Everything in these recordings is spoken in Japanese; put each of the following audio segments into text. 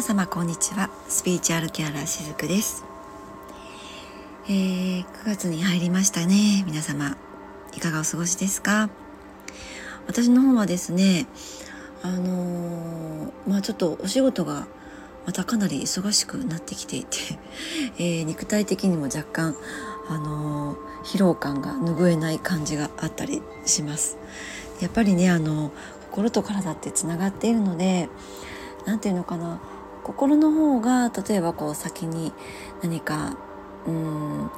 皆様こんにちは。スピーチュアルケアラーしずくです、えー、9月に入りましたね。皆様いかがお過ごしですか？私の方はですねあのー、まあちょっとお仕事がまたかなり忙しくなってきていて、えー、肉体的にも若干あのー、疲労感が拭えない感じがあったりします。やっぱりねあの心と体ってつながっているので何て言うのかな。心の方が例えばこう先に何かうん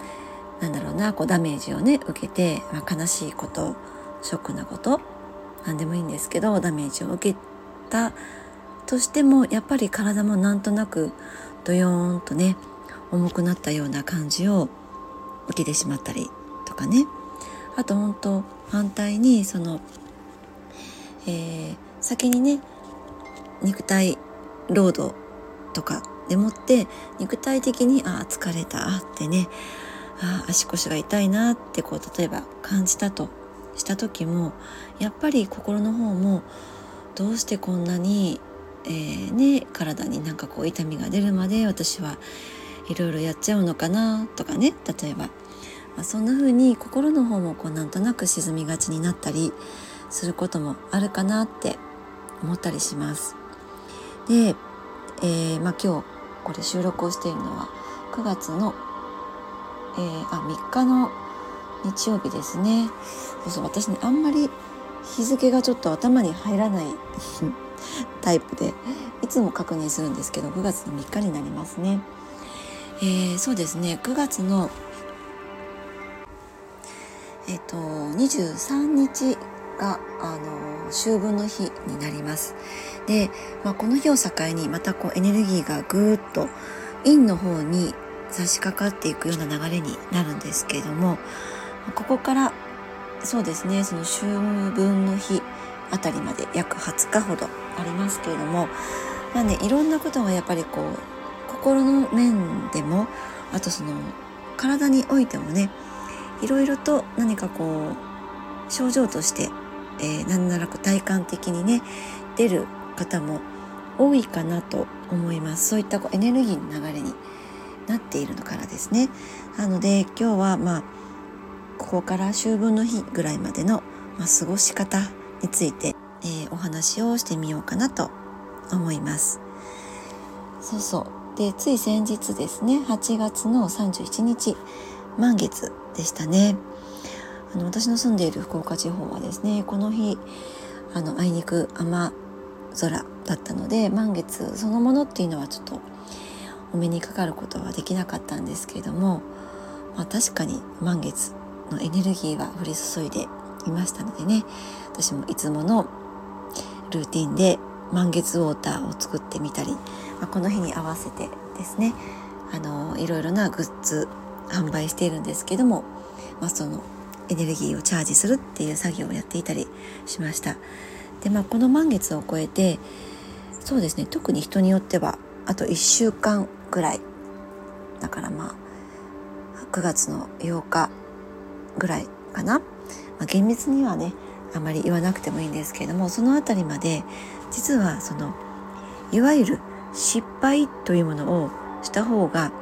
なんだろうなこうダメージをね受けて、まあ、悲しいことショックなこと何でもいいんですけどダメージを受けたとしてもやっぱり体もなんとなくドヨーンとね重くなったような感じを受けてしまったりとかね。あと本当反対にその、えー、先にね肉体労働とかでもって肉体的にああ疲れたってねあ足腰が痛いなってこう例えば感じたとした時もやっぱり心の方もどうしてこんなに、えー、ね体になんかこう痛みが出るまで私はいろいろやっちゃうのかなとかね例えば、まあ、そんな風に心の方もこうなんとなく沈みがちになったりすることもあるかなって思ったりします。で、えー、まあ、今日これ収録をしているのは9月の、えー、あ3日の日曜日ですねそうそう私ねあんまり日付がちょっと頭に入らない タイプでいつも確認するんですけど9月の3日になりますね。えー、そうですね9月のえっ、ー、と23日があの秋分の日になります。で、まあ、この日を境にまたこうエネルギーがぐーっと陰の方に差し掛かっていくような流れになるんですけれどもここからそうですねその秋分の日あたりまで約20日ほどありますけれどもまあねいろんなことがやっぱりこう心の面でもあとその体においてもねいろいろと何かこう症状として、えー、何ならく体感的にね出る方も多いかなと思います。そういったこうエネルギーの流れになっているのからですね。なので今日はまあここから秋分の日ぐらいまでの、まあ、過ごし方について、えー、お話をしてみようかなと思います。そうそう。でつい先日ですね8月の31日満月でしたね。あの私の住んでいる福岡地方はですねこの日あのあいにく雨空だったので満月そのものっていうのはちょっとお目にかかることはできなかったんですけれども、まあ、確かに満月のエネルギーは降り注いでいましたのでね私もいつものルーティンで満月ウォーターを作ってみたり、まあ、この日に合わせてですねあのいろいろなグッズ販売しているんですけども、まあ、そのエネルギーをチャージするっていう作業をやっていたりしました。でまあこの満月を超えてそうですね特に人によってはあと1週間ぐらいだからまあ9月の8日ぐらいかな、まあ、厳密にはねあまり言わなくてもいいんですけれどもその辺りまで実はそのいわゆる失敗というものをした方が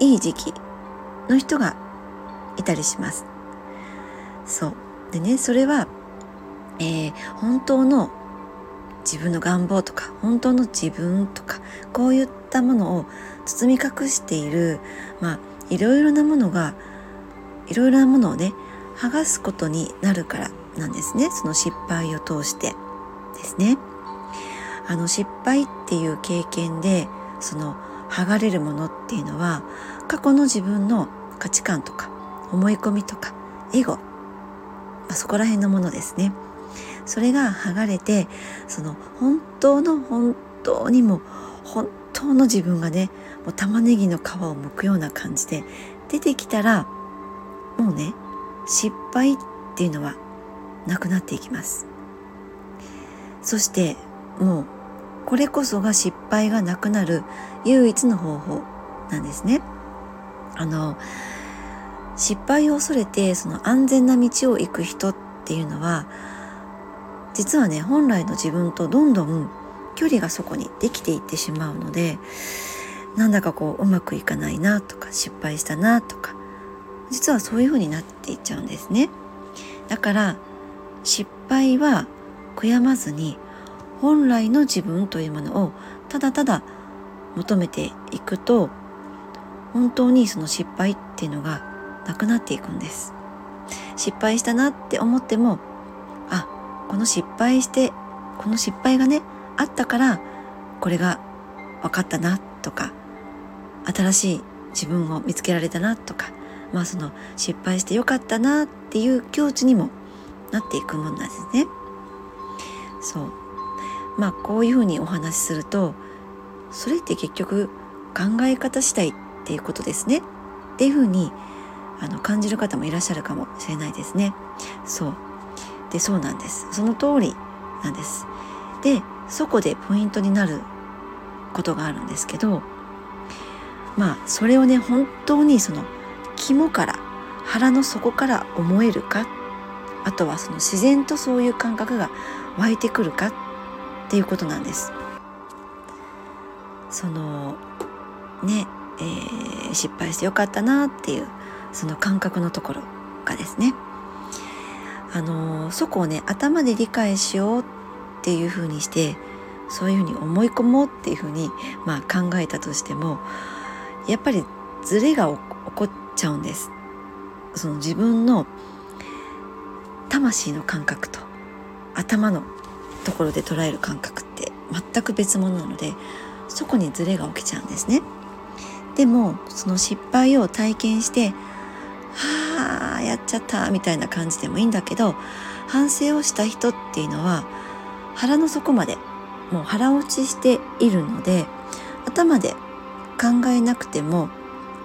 いい時期の人がいたりします。そう。でねそれはえー、本当の自分の願望とか本当の自分とかこういったものを包み隠しているまあいろいろなものがいろいろなものをね剥がすことになるからなんですね。その失敗を通してですね。あの失敗っていう経験でその剥がれるものっていうのは過去の自分の価値観とか思い込みとかエゴ、あ、そこら辺のものですね。それが剥がれてその本当の本当にも本当の自分がねもう玉ねぎの皮を剥くような感じで出てきたらもうね失敗っていうのはなくなっていきます。そしてもうこれこそが失敗がなくなる唯一の方法なんですね。あの失敗を恐れてその安全な道を行く人っていうのは実はね本来の自分とどんどん距離がそこにできていってしまうのでなんだかこううまくいかないなとか失敗したなとか実はそういうふうになっていっちゃうんですね。だから失敗は悔やまずに本来の自分というものをただただ求めていくと本当にその失敗っていうのがなくなっていくんです。失敗したなって思ってもあこの失敗してこの失敗がねあったからこれが分かったなとか新しい自分を見つけられたなとかまあその失敗してよかったなっていう境地にもなっていくもんなんですね。そう。まあこういうふうにお話しするとそれって結局考え方次第っていうことですね。っていうふうにあの感じる方もいらっしゃるかもしれないですね。そうでそうなんですその通りなんです。でそこでポイントになることがあるんですけどまあそれをね本当にその肝から腹の底から思えるかあとはその自然とそういう感覚が湧いてくるかっていうことなんです。そのね、えー、失敗してよかったなっていうその感覚のところがですねあのそこをね頭で理解しようっていうふうにしてそういうふうに思い込もうっていうふうに、まあ、考えたとしてもやっぱりズレが起こっちゃうんです。その自分の魂の感覚と頭のところで捉える感覚って全く別物なのでそこにズレが起きちゃうんですね。でもその失敗を体験してやっちゃったみたいな感じでもいいんだけど反省をした人っていうのは腹の底までもう腹落ちしているので頭で考えなくても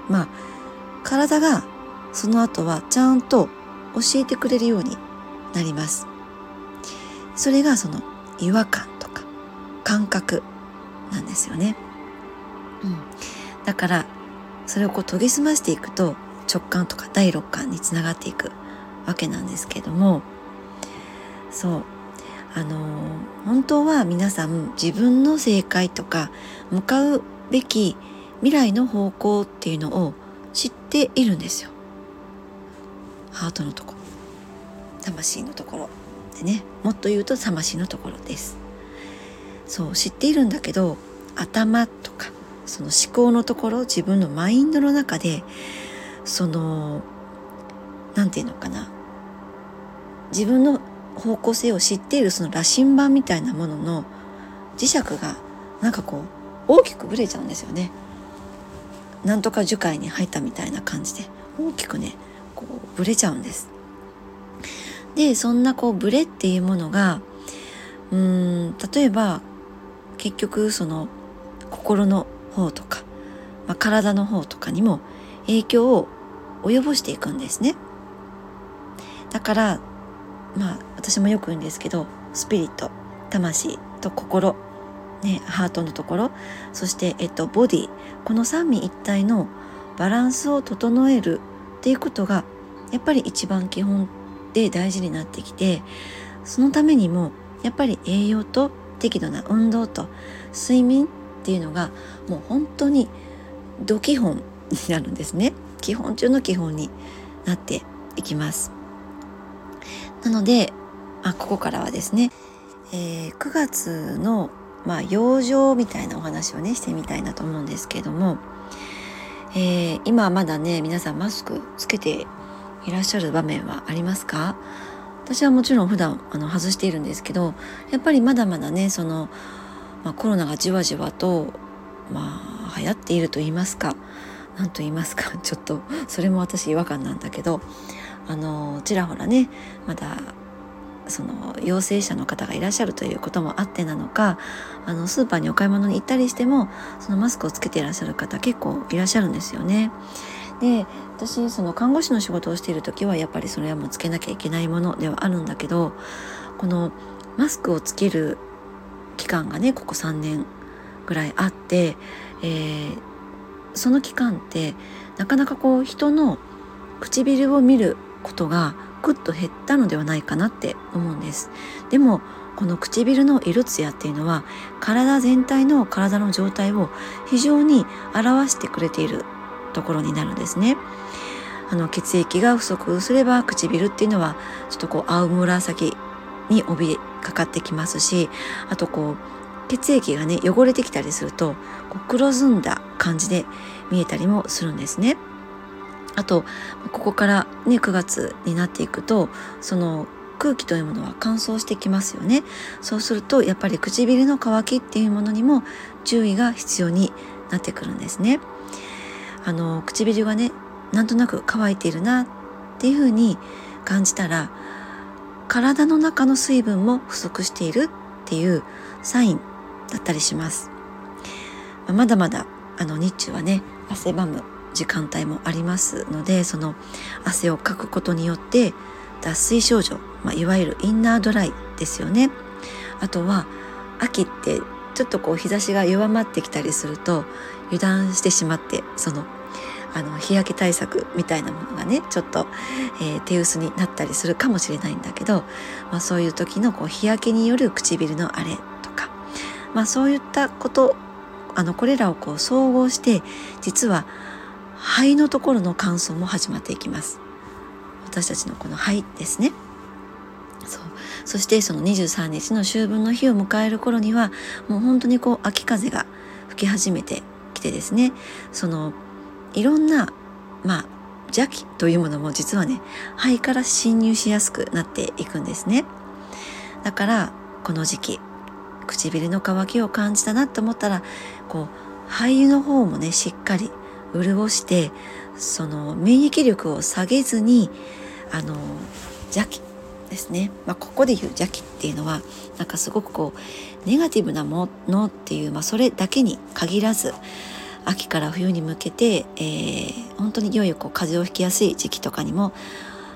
まあ体がその後はちゃんと教えてくれるようになります。それがその違和感とか感覚なんですよね。うん、だからそれをこう研ぎ澄ましていくと直感とか第六感につながっていくわけなんですけどもそうあの本当は皆さん自分の正解とか向かうべき未来の方向っていうのを知っているんですよ。ハートのとこ魂のところでねもっと言うと魂のところです。そう知っているんだけど頭とかその思考のところ自分のマインドの中でその何て言うのかな自分の方向性を知っているその羅針盤みたいなものの磁石がなんかこう大きくぶれちゃうんですよね。なんとか樹海に入ったみたいな感じで大きくねこうぶれちゃうんです。でそんなこうブレっていうものがうーん例えば結局その心の方とか、まあ、体の方とかにも影響を及ぼしていくんですね。だからまあ私もよく言うんですけどスピリット魂と心ね、ハートのところそして、えっと、ボディこの三位一体のバランスを整えるっていうことがやっぱり一番基本で大事になってきてそのためにもやっぱり栄養と適度な運動と睡眠っていうのがもう本当にド基本になるんですね基本中の基本になっていきます。なので、あ、ここからはですね、えー、9月のまあ養生みたいなお話をねしてみたいなと思うんですけども、えー、今まだね皆さんマスクつけていらっしゃる場面はありますか？私はもちろん普段あの外しているんですけどやっぱりまだまだねその、まあ、コロナがじわじわとまあ流行っていると言いますか何と言いますか？ちょっとそれも私違和感なんだけどあのちらほらねまだその陽性者の方がいらっしゃるということもあってなのかあのスーパーにお買い物に行ったりしてもそのマスクをつけていらっしゃる方結構いらっしゃるんですよね。で私その看護師の仕事をしている時はやっぱりそれはもうつけなきゃいけないものではあるんだけどこのマスクをつける期間がねここ3年ぐらいあって、えー、その期間ってなかなかこう人の唇を見ることがぐっと減ったのではないかなって思うんです。でもこの唇の色艶っていうのは体全体の体の状態を非常に表してくれているところになるんですね。あの血液が不足すれば唇っていうのはちょっとこう青紫に帯かかってきますしあとこう血液がね汚れてきたりするとこう黒ずんだ感じで見えたりもするんですね。あとここからね9月になっていくとその空気というものは乾燥してきますよねそうするとやっぱり唇の乾きっていうものにも注意が必要になってくるんですねあの唇がねなんとなく乾いているなっていうふうに感じたら体の中の水分も不足しているっていうサインだったりします。まだまだあの日中はね汗ばむ時間帯もありますのでその汗をかくことによって脱水症状、まあ、いわゆるインナードライですよね。あとは秋ってちょっとこう日差しが弱まってきたりすると油断してしまってそのあの日焼け対策みたいなものがねちょっと、えー、手薄になったりするかもしれないんだけど、まあ、そういう時のこう日焼けによる唇の荒れ、まあ、そういったことあのこれらをこう総合して実は肺のところの乾燥も始まっていきます。私たちのこの肺ですね。そう。そしてその23日の秋分の日を迎える頃にはもう本当にこう秋風が吹き始めてきてですね。そのいろんなまあ邪気というものも実はね肺から侵入しやすくなっていくんですね。だからこの時期唇の渇きを感じたなと思ったらこう肺の方もねしっかり潤してその免疫力を下げずにあの邪気ですね、まあ、ここで言う邪気っていうのはなんかすごくこうネガティブなものっていう、まあ、それだけに限らず秋から冬に向けて、えー、本当にいよいよこう風邪をひきやすい時期とかにも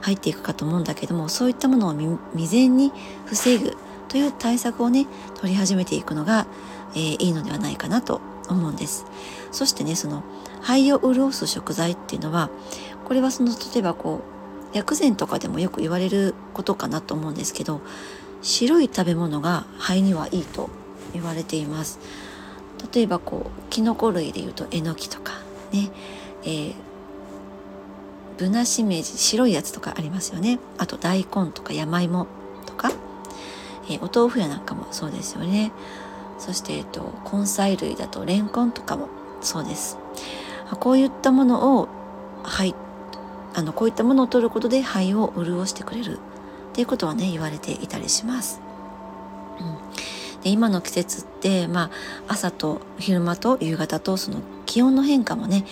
入っていくかと思うんだけどもそういったものを未然に防ぐという対策をね取り始めていくのが、えー、いいのではないかなと思うんです。そしてねその肺を潤す食材っていうのはこれはその例えばこう薬膳とかでもよく言われることかなと思うんですけど白い食べ物が肺にはいいと言われています。例えばこうキノコ類でいうとえのきとかね、えー、ぶなしめじ白いやつとかありますよね。あと大根とか山芋とか、えー、お豆腐やなんかもそうですよね。そして、えっと、根菜類だとレンコンとかもそうです。こういったものを肺あのこういったものを取ることで肺を潤してくれる。っていうことはね言われていたりします。うん。で今の季節って、まあ、朝と昼間と夕方とその気温の変化もね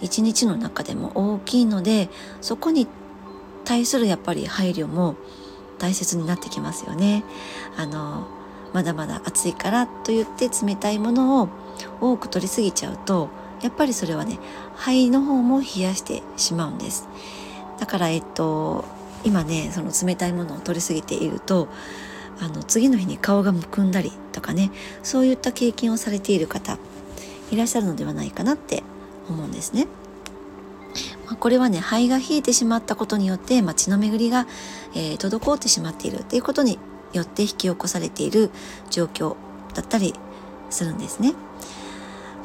一日の中でも大きいのでそこに対するやっぱり配慮も大切になってきますよね。あのまだまだ暑いからと言って冷たいものを多く取りすぎちゃうとやっぱりそれはね肺の方も冷やしてしまうんです。だからえっと今ねその冷たいものを取りすぎているとあの次の日に顔がむくんだりとかねそういった経験をされている方いらっしゃるのではないかなって思うんですね。これはね肺が冷えてしまったことによって、まあ、血の巡りが、えー、滞ってしまっているっていうことによって引き起こされている状況だったりするんですね。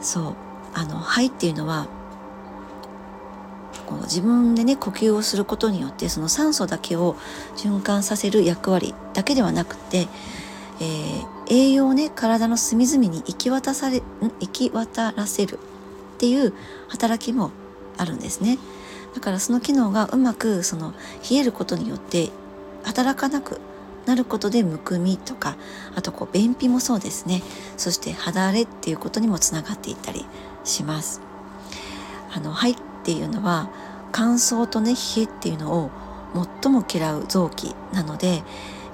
そうあの肺っていうのはこう自分でね呼吸をすることによってその酸素だけを循環させる役割だけではなくて、えー、栄養をね体の隅々に行き渡され行き渡らせるっていう働きもあるんですね。だからその機能がうまくその冷えることによって働かなくなることでむくみとかあとこう便秘もそうですね。そして肌荒れっていうことにもつながっていったりします。あの肺っていうのは乾燥とね冷えっていうのを最も嫌う臓器なので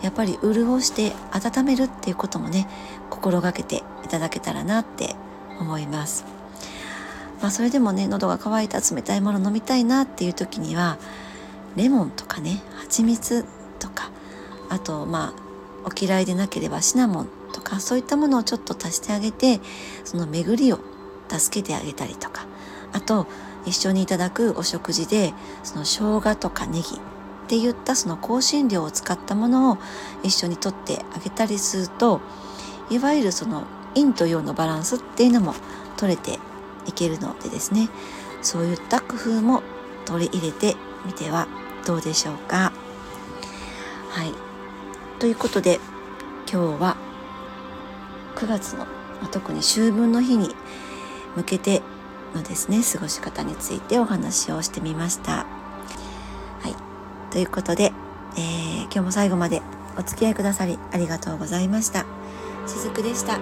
やっぱり潤して温めるっていうこともね心がけていただけたらなって思います。まあ、それでもね喉が渇いた冷たいもの飲みたいなっていう時にはレモンとかね蜂蜜とかあとまあお嫌いでなければシナモンとかそういったものをちょっと足してあげてその巡りを助けてあげたりとかあと一緒にいただくお食事でその生姜とかネギって言ったその香辛料を使ったものを一緒にとってあげたりするといわゆるその陰と陽のバランスっていうのも取れていけるのでですねそういった工夫も取り入れてみてはどうでしょうか。はいということで今日は9月の特に秋分の日に向けてのですね過ごし方についてお話をしてみました。はいということで、えー、今日も最後までお付き合いくださりありがとうございました。しずくでした。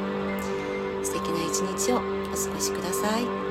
素敵な一日をお過ごしください。